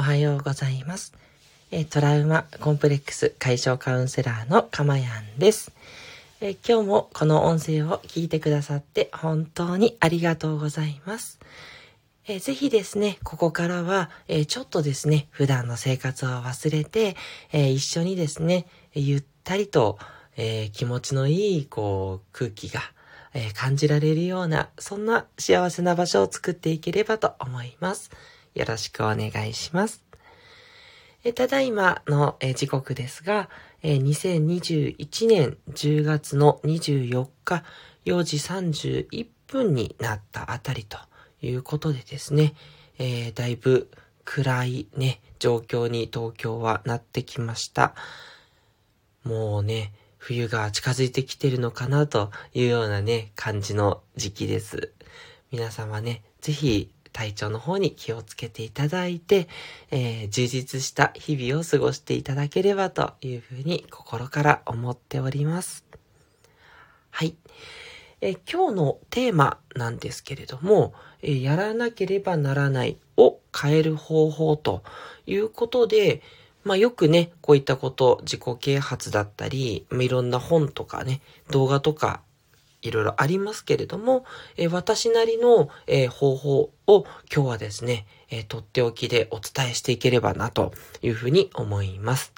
おはようございます。えトラウマコンプレックス解消カウンセラーのかまやんです。え今日もこの音声を聞いてくださって本当にありがとうございます。えぜひですね、ここからは、えちょっとですね、普段の生活を忘れて、え一緒にですね、ゆったりと、え気持ちのいい、こう、空気が、え感じられるような、そんな幸せな場所を作っていければと思います。よろしくお願いします。えただいまの、え時刻ですが、え2021年10月の24日4時31分になったあたりということでですね、えー、だいぶ暗いね、状況に東京はなってきました。もうね、冬が近づいてきてるのかなというようなね、感じの時期です。皆様ね、ぜひ体調の方に気をつけていただいて、えー、充実した日々を過ごしていただければというふうに心から思っております。はい。えー、今日のテーマなんですけれども、え、やらなければならないを変える方法ということで、まあよくね、こういったこと、自己啓発だったり、いろんな本とかね、動画とかいろいろありますけれども、え、私なりの、え、方法を今日はですね、え、とっておきでお伝えしていければなというふうに思います。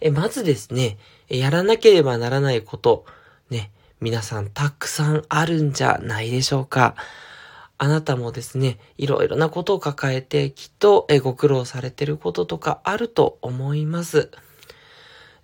えまずですね、やらなければならないこと、ね、皆さんたくさんあるんじゃないでしょうか。あなたもですね、いろいろなことを抱えてきっとご苦労されてることとかあると思います。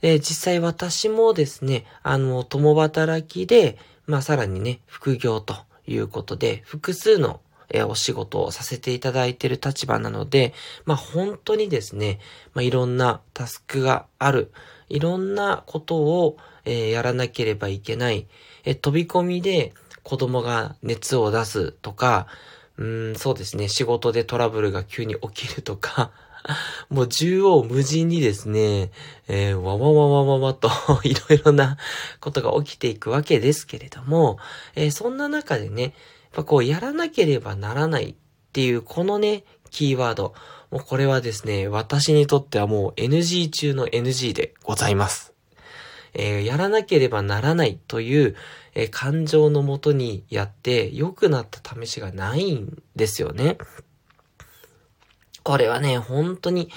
で、実際私もですね、あの、共働きで、まあさらにね、副業ということで、複数のえお仕事をさせていただいている立場なので、まあ本当にですね、まあいろんなタスクがある、いろんなことを、えー、やらなければいけない、え飛び込みで子供が熱を出すとか、うん、そうですね、仕事でトラブルが急に起きるとか、もう縦横無尽にですね、えー、わわわわわわと いろいろなことが起きていくわけですけれども、えー、そんな中でね、やっぱこうやらなければならないっていうこのね、キーワード、もうこれはですね、私にとってはもう NG 中の NG でございます。えー、やらなければならないという、えー、感情のもとにやって良くなった試しがないんですよね。これはね、本当に、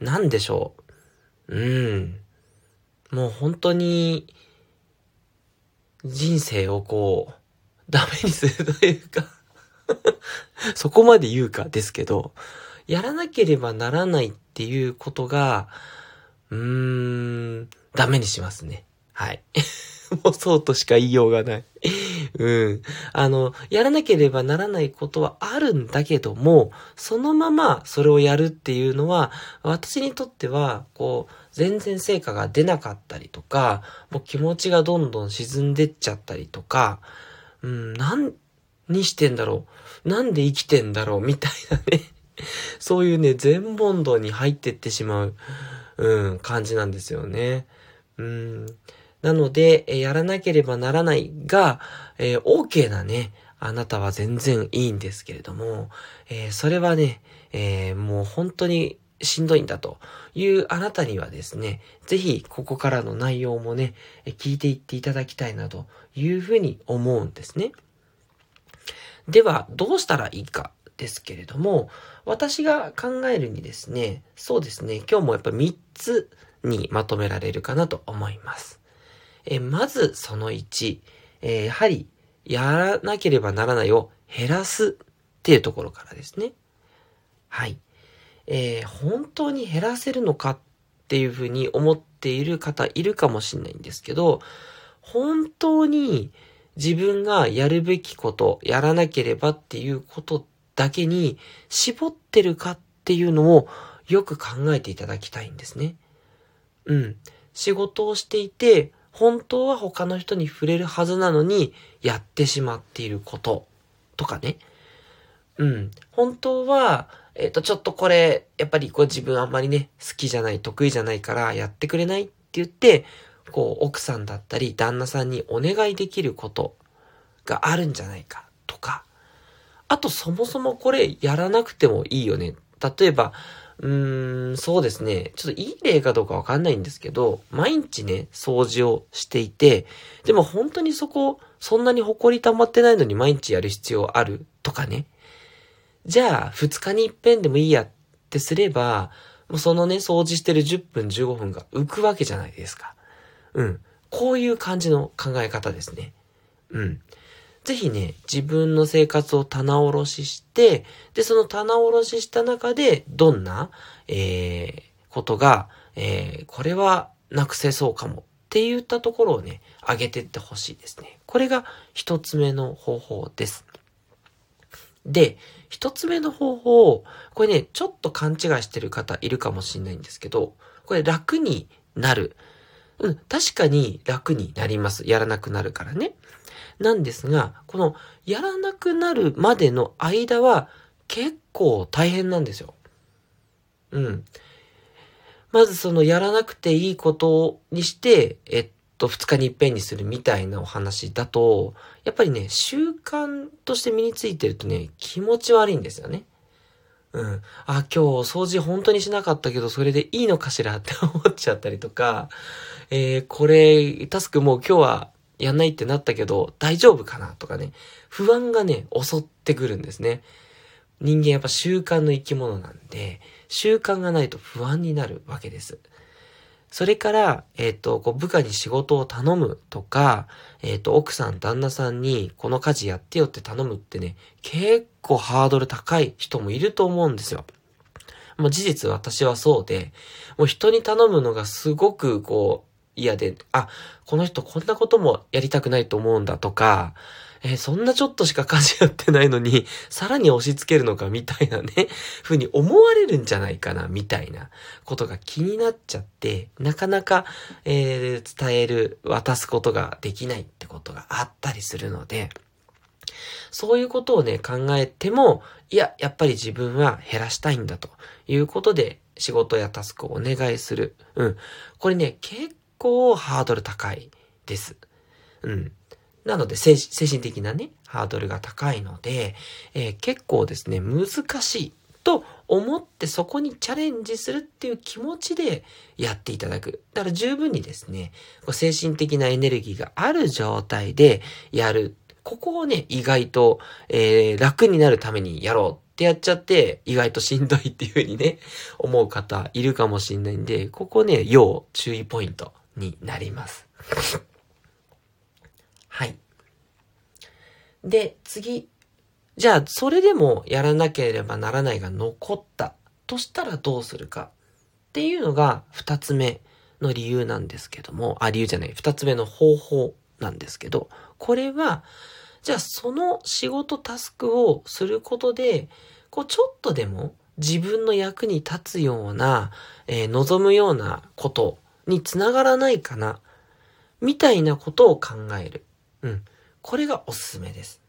なんでしょう。うん。もう本当に、人生をこう、ダメにするというか そこまで言うかですけど、やらなければならないっていうことが、うーん、ダメにしますね。はい。もそうとしか言いようがないうん。あの、やらなければならないことはあるんだけども、そのままそれをやるっていうのは、私にとっては、こう、全然成果が出なかったりとか、もう気持ちがどんどん沈んでっちゃったりとか、うん、何にしてんだろう？なんで生きてんだろう？みたいなね そういうね、全問答に入ってってしまう、うん、感じなんですよね。うん。なので、えやらなければならないが、えー、OK なね、あなたは全然いいんですけれども、えー、それはね、えー、もう本当にしんどいんだというあなたにはですね、ぜひここからの内容もね、聞いていっていただきたいなというふうに思うんですね。では、どうしたらいいかですけれども、私が考えるにですね、そうですね、今日もやっぱ3つにまとめられるかなと思います。えまずその1、えやはりやらなければならないを減らすっていうところからですね。はい。えー、本当に減らせるのかっていうふうに思っている方いるかもしれないんですけど、本当に自分がやるべきこと、やらなければっていうことだけに絞ってるかっていうのをよく考えていただきたいんですね。うん。仕事をしていて、本当は他の人に触れるはずなのに、やってしまっていることとかね。うん。本当は、えっ、ー、と、ちょっとこれ、やっぱりこう自分あんまりね、好きじゃない、得意じゃないからやってくれないって言って、こう、奥さんだったり、旦那さんにお願いできることがあるんじゃないかとか、あとそもそもこれやらなくてもいいよね例えば、うーん、そうですね。ちょっといい例かどうかわかんないんですけど、毎日ね、掃除をしていて、でも本当にそこ、そんなに埃溜まってないのに毎日やる必要あるとかね。じゃあ、2日に一遍でもいいやってすれば、もうそのね、掃除してる10分15分が浮くわけじゃないですか。うん。こういう感じの考え方ですね。うん。ぜひね、自分の生活を棚卸しして、で、その棚卸しした中で、どんな、えー、ことが、えー、これはなくせそうかもって言ったところをね、上げてってほしいですね。これが一つ目の方法です。で、一つ目の方法、これね、ちょっと勘違いしてる方いるかもしれないんですけど、これ楽になる。うん、確かに楽になります。やらなくなるからね。なんですが、このやらなくなるまでの間は結構大変なんですよ。うん。まずそのやらなくていいことにして、えっと、二日に一遍にするみたいなお話だと、やっぱりね、習慣として身についてるとね、気持ち悪いんですよね。うん。あ、今日掃除本当にしなかったけど、それでいいのかしらって思っちゃったりとか、えー、これ、タスクもう今日はやんないってなったけど、大丈夫かなとかね、不安がね、襲ってくるんですね。人間やっぱ習慣の生き物なんで、習慣がないと不安になるわけです。それから、えっ、ー、と、こう部下に仕事を頼むとか、えっ、ー、と、奥さん、旦那さんにこの家事やってよって頼むってね、結構ハードル高い人もいると思うんですよ。もう事実私はそうで、もう人に頼むのがすごくこう、嫌で、あ、この人こんなこともやりたくないと思うんだとか、えー、そんなちょっとしか家事やってないのに、さらに押し付けるのかみたいなね、ふうに思われるんじゃないかな、みたいなことが気になっちゃって、なかなか、えー、伝える、渡すことができないってことがあったりするので、そういうことをね、考えても、いや、やっぱり自分は減らしたいんだということで、仕事やタスクをお願いする。うん。これね、結構ハードル高いです。うん。なので精、神的なね、ハードルが高いので、えー、結構ですね、難しいと思ってそこにチャレンジするっていう気持ちでやっていただく。だから十分にですね、精神的なエネルギーがある状態でやる。ここをね、意外と、えー、楽になるためにやろうってやっちゃって、意外としんどいっていう風にね、思う方いるかもしんないんで、ここね、要注意ポイントになります。はい。で、次。じゃあ、それでもやらなければならないが残ったとしたらどうするかっていうのが二つ目の理由なんですけども、あ、理由じゃない、二つ目の方法なんですけど、これは、じゃあその仕事タスクをすることで、こうちょっとでも自分の役に立つような、えー、望むようなことにつながらないかな、みたいなことを考える。うん。これがおすすめです。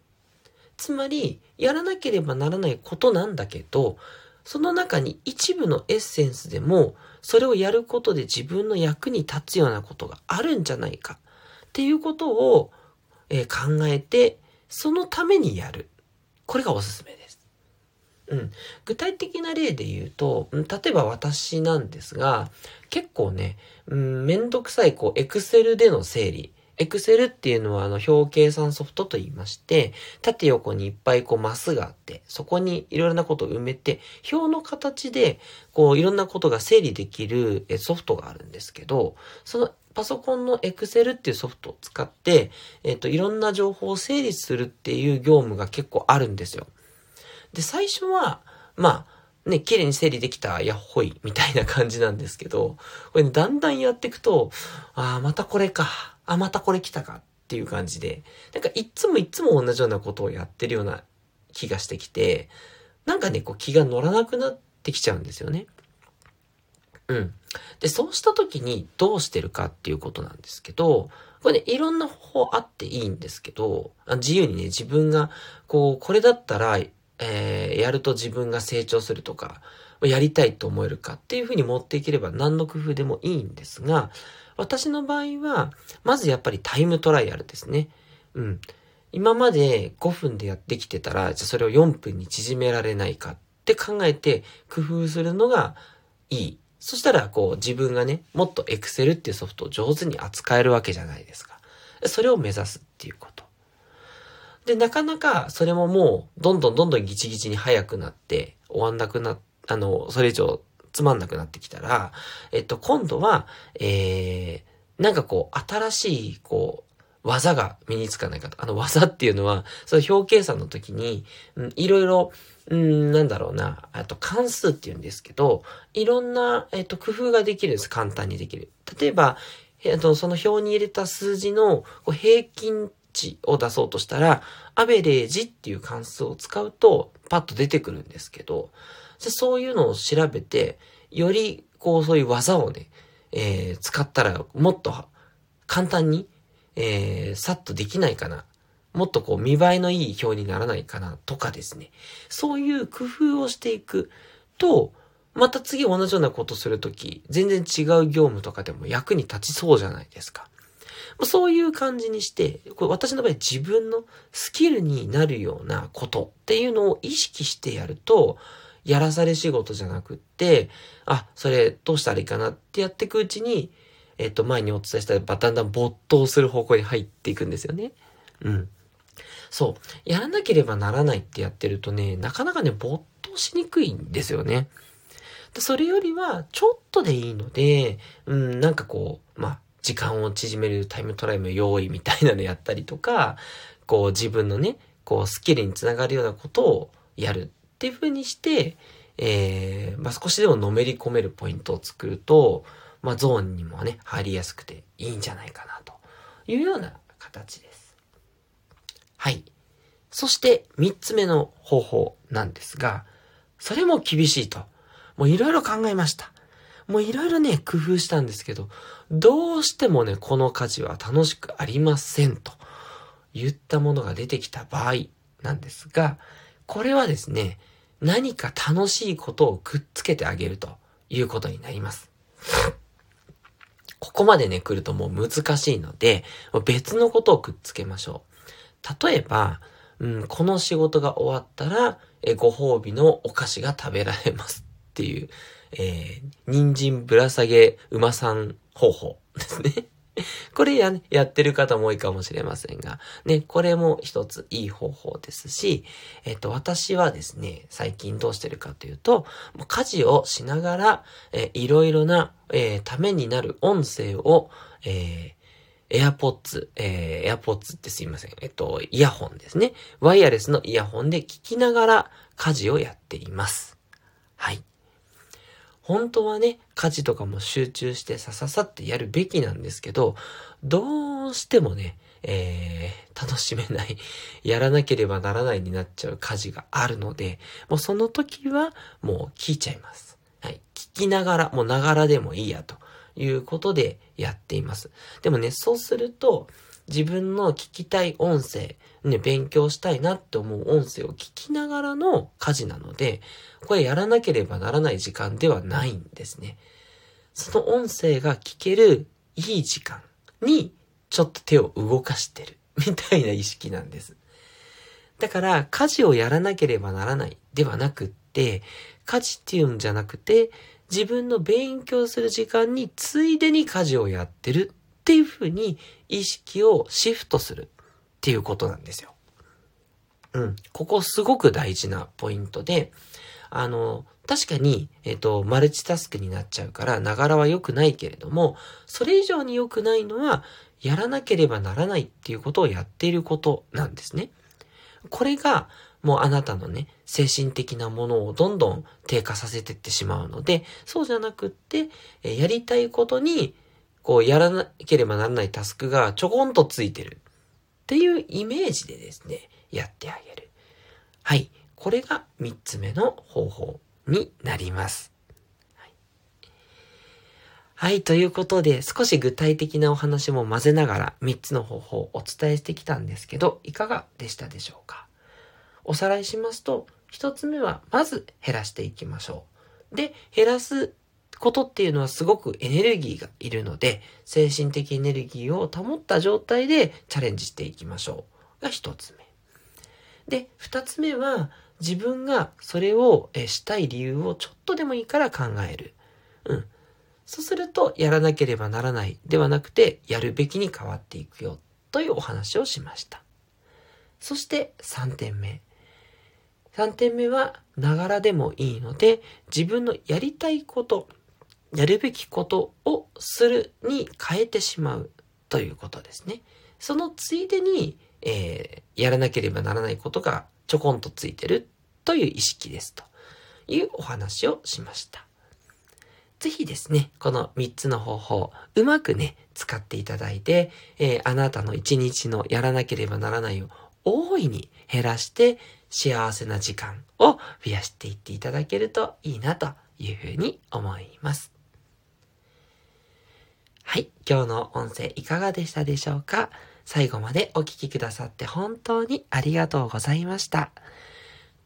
つまり、やらなければならないことなんだけど、その中に一部のエッセンスでも、それをやることで自分の役に立つようなことがあるんじゃないかっていうことを、えー、考えて、そのためにやる。これがおすすめです。うん。具体的な例で言うと、例えば私なんですが、結構ね、うん、めんどくさい、こう、エクセルでの整理。エクセルっていうのは、あの、表計算ソフトと言いまして、縦横にいっぱいこう、マスがあって、そこにいろいろなことを埋めて、表の形で、こう、いろんなことが整理できるソフトがあるんですけど、そのパソコンのエクセルっていうソフトを使って、えっ、と、いろんな情報を整理するっていう業務が結構あるんですよ。で、最初は、まあ、ね、綺麗に整理できた、やっほい、みたいな感じなんですけど、これね、だんだんやっていくと、ああ、またこれか、あ、またこれ来たかっていう感じで、なんかいっつもいっつも同じようなことをやってるような気がしてきて、なんかね、こう気が乗らなくなってきちゃうんですよね。うん。で、そうした時にどうしてるかっていうことなんですけど、これね、いろんな方法あっていいんですけど、自由にね、自分が、こう、これだったら、えー、やると自分が成長するとか、やりたいと思えるかっていうふうに持っていければ何の工夫でもいいんですが、私の場合は、まずやっぱりタイムトライアルですね。うん。今まで5分でやってきてたら、じゃあそれを4分に縮められないかって考えて工夫するのがいい。そしたら、こう、自分がね、もっと Excel っていうソフトを上手に扱えるわけじゃないですか。それを目指すっていうこと。で、なかなかそれももう、どんどんどんどんギチギチに早くなって、終わんなくな、あの、それ以上つまんなくなってきたら、えっと、今度は、えー、なんかこう、新しい、こう、技が身につかないかと。あの技っていうのは、その表計算の時に、うん、いろいろ、うん、なんだろうな、あと関数って言うんですけど、いろんな、えっと、工夫ができるんです。簡単にできる。例えば、えっと、その表に入れた数字の平均値を出そうとしたら、アベレージっていう関数を使うと、パッと出てくるんですけど、そういうのを調べて、より、こう、そういう技をね、えー、使ったら、もっと簡単に、えー、さっとできないかな。もっとこう見栄えのいい表にならないかなとかですね。そういう工夫をしていくと、また次同じようなことするとき、全然違う業務とかでも役に立ちそうじゃないですか。そういう感じにして、これ私の場合自分のスキルになるようなことっていうのを意識してやると、やらされ仕事じゃなくって、あ、それどうしたらいいかなってやっていくうちに、えっと、前にお伝えしただんだん没頭する方向に入っていくんですよね。うん。そう。やらなければならないってやってるとね、なかなかね、没頭しにくいんですよね。それよりは、ちょっとでいいので、うん、なんかこう、まあ、時間を縮めるタイムトライム用意みたいなのやったりとか、こう自分のね、こうスキルにつながるようなことをやるっていう風にして、えー、まあ、少しでものめり込めるポイントを作ると、まあ、ゾーンにもね、入りやすくていいんじゃないかなというような形です。はい。そして三つ目の方法なんですが、それも厳しいと。もういろいろ考えました。もういろいろね、工夫したんですけど、どうしてもね、この家事は楽しくありませんと言ったものが出てきた場合なんですが、これはですね、何か楽しいことをくっつけてあげるということになります。ここまでね、来るともう難しいので、別のことをくっつけましょう。例えば、うん、この仕事が終わったら、えご褒美のお菓子が食べられますっていう、えー、人参ぶら下げ馬さん方法ですね。これや、やってる方も多いかもしれませんが、ね、これも一ついい方法ですし、えっと、私はですね、最近どうしてるかというと、家事をしながら、えいろいろな、えー、ためになる音声を、えー、AirPods、えー、AirPods ってすいません。えっと、イヤホンですね。ワイヤレスのイヤホンで聞きながら家事をやっています。はい。本当はね、家事とかも集中してさささってやるべきなんですけど、どうしてもね、えー、楽しめない、やらなければならないになっちゃう家事があるので、もうその時はもう聞いちゃいます。はい。聞きながら、もうながらでもいいやということでやっています。でもね、そうすると、自分の聞きたい音声、ね、勉強したいなって思う音声を聞きながらの家事なので、これやらなければならない時間ではないんですね。その音声が聞けるいい時間にちょっと手を動かしてる みたいな意識なんです。だから、家事をやらなければならないではなくって、家事っていうんじゃなくて、自分の勉強する時間についでに家事をやってるっていうふうに意識をシフトするっていうことなんですよ。うん。ここすごく大事なポイントで、あの、確かに、えっ、と、マルチタスクになっちゃうから、ながらは良くないけれども、それ以上に良くないのは、やらなければならないっていうことをやっていることなんですね。これが、もうあなたのね、精神的なものをどんどん低下させていってしまうので、そうじゃなくって、やりたいことに、こう、やらなければならないタスクがちょこんとついてる。っていうイメージでですね、やってあげる。はい。これが3つ目の方法になります。はい、はい。ということで、少し具体的なお話も混ぜながら3つの方法をお伝えしてきたんですけど、いかがでしたでしょうか？おさらいしますと、1つ目はまず減らしていきましょう。で、減らすことっていうのはすごくエネルギーがいるので、精神的エネルギーを保った状態でチャレンジしていきましょう。が一つ目。で、二つ目は、自分がそれをしたい理由をちょっとでもいいから考える。うん。そうすると、やらなければならないではなくて、やるべきに変わっていくよ、というお話をしました。そして3点目。3点目は、ながらでもいいので、自分のやりたいこと、やるべきことをするに変えてしまうということですね。そのついでに、えー、やらなければならないことがちょこんとついてるという意識ですというお話をしました。ぜひですね、この3つの方法、うまくね、使っていただいて、えー、あなたの一日のやらなければならないを大いに減らして幸せな時間を増やしていっていただけるといいなというふうに思います。はい。今日の音声いかがでしたでしょうか？最後までお聴きくださって本当にありがとうございました。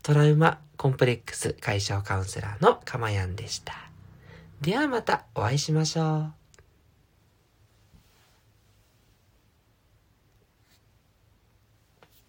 トラウマコンプレックス解消カウンセラーのかまやんでした。ではまたお会いしましょう。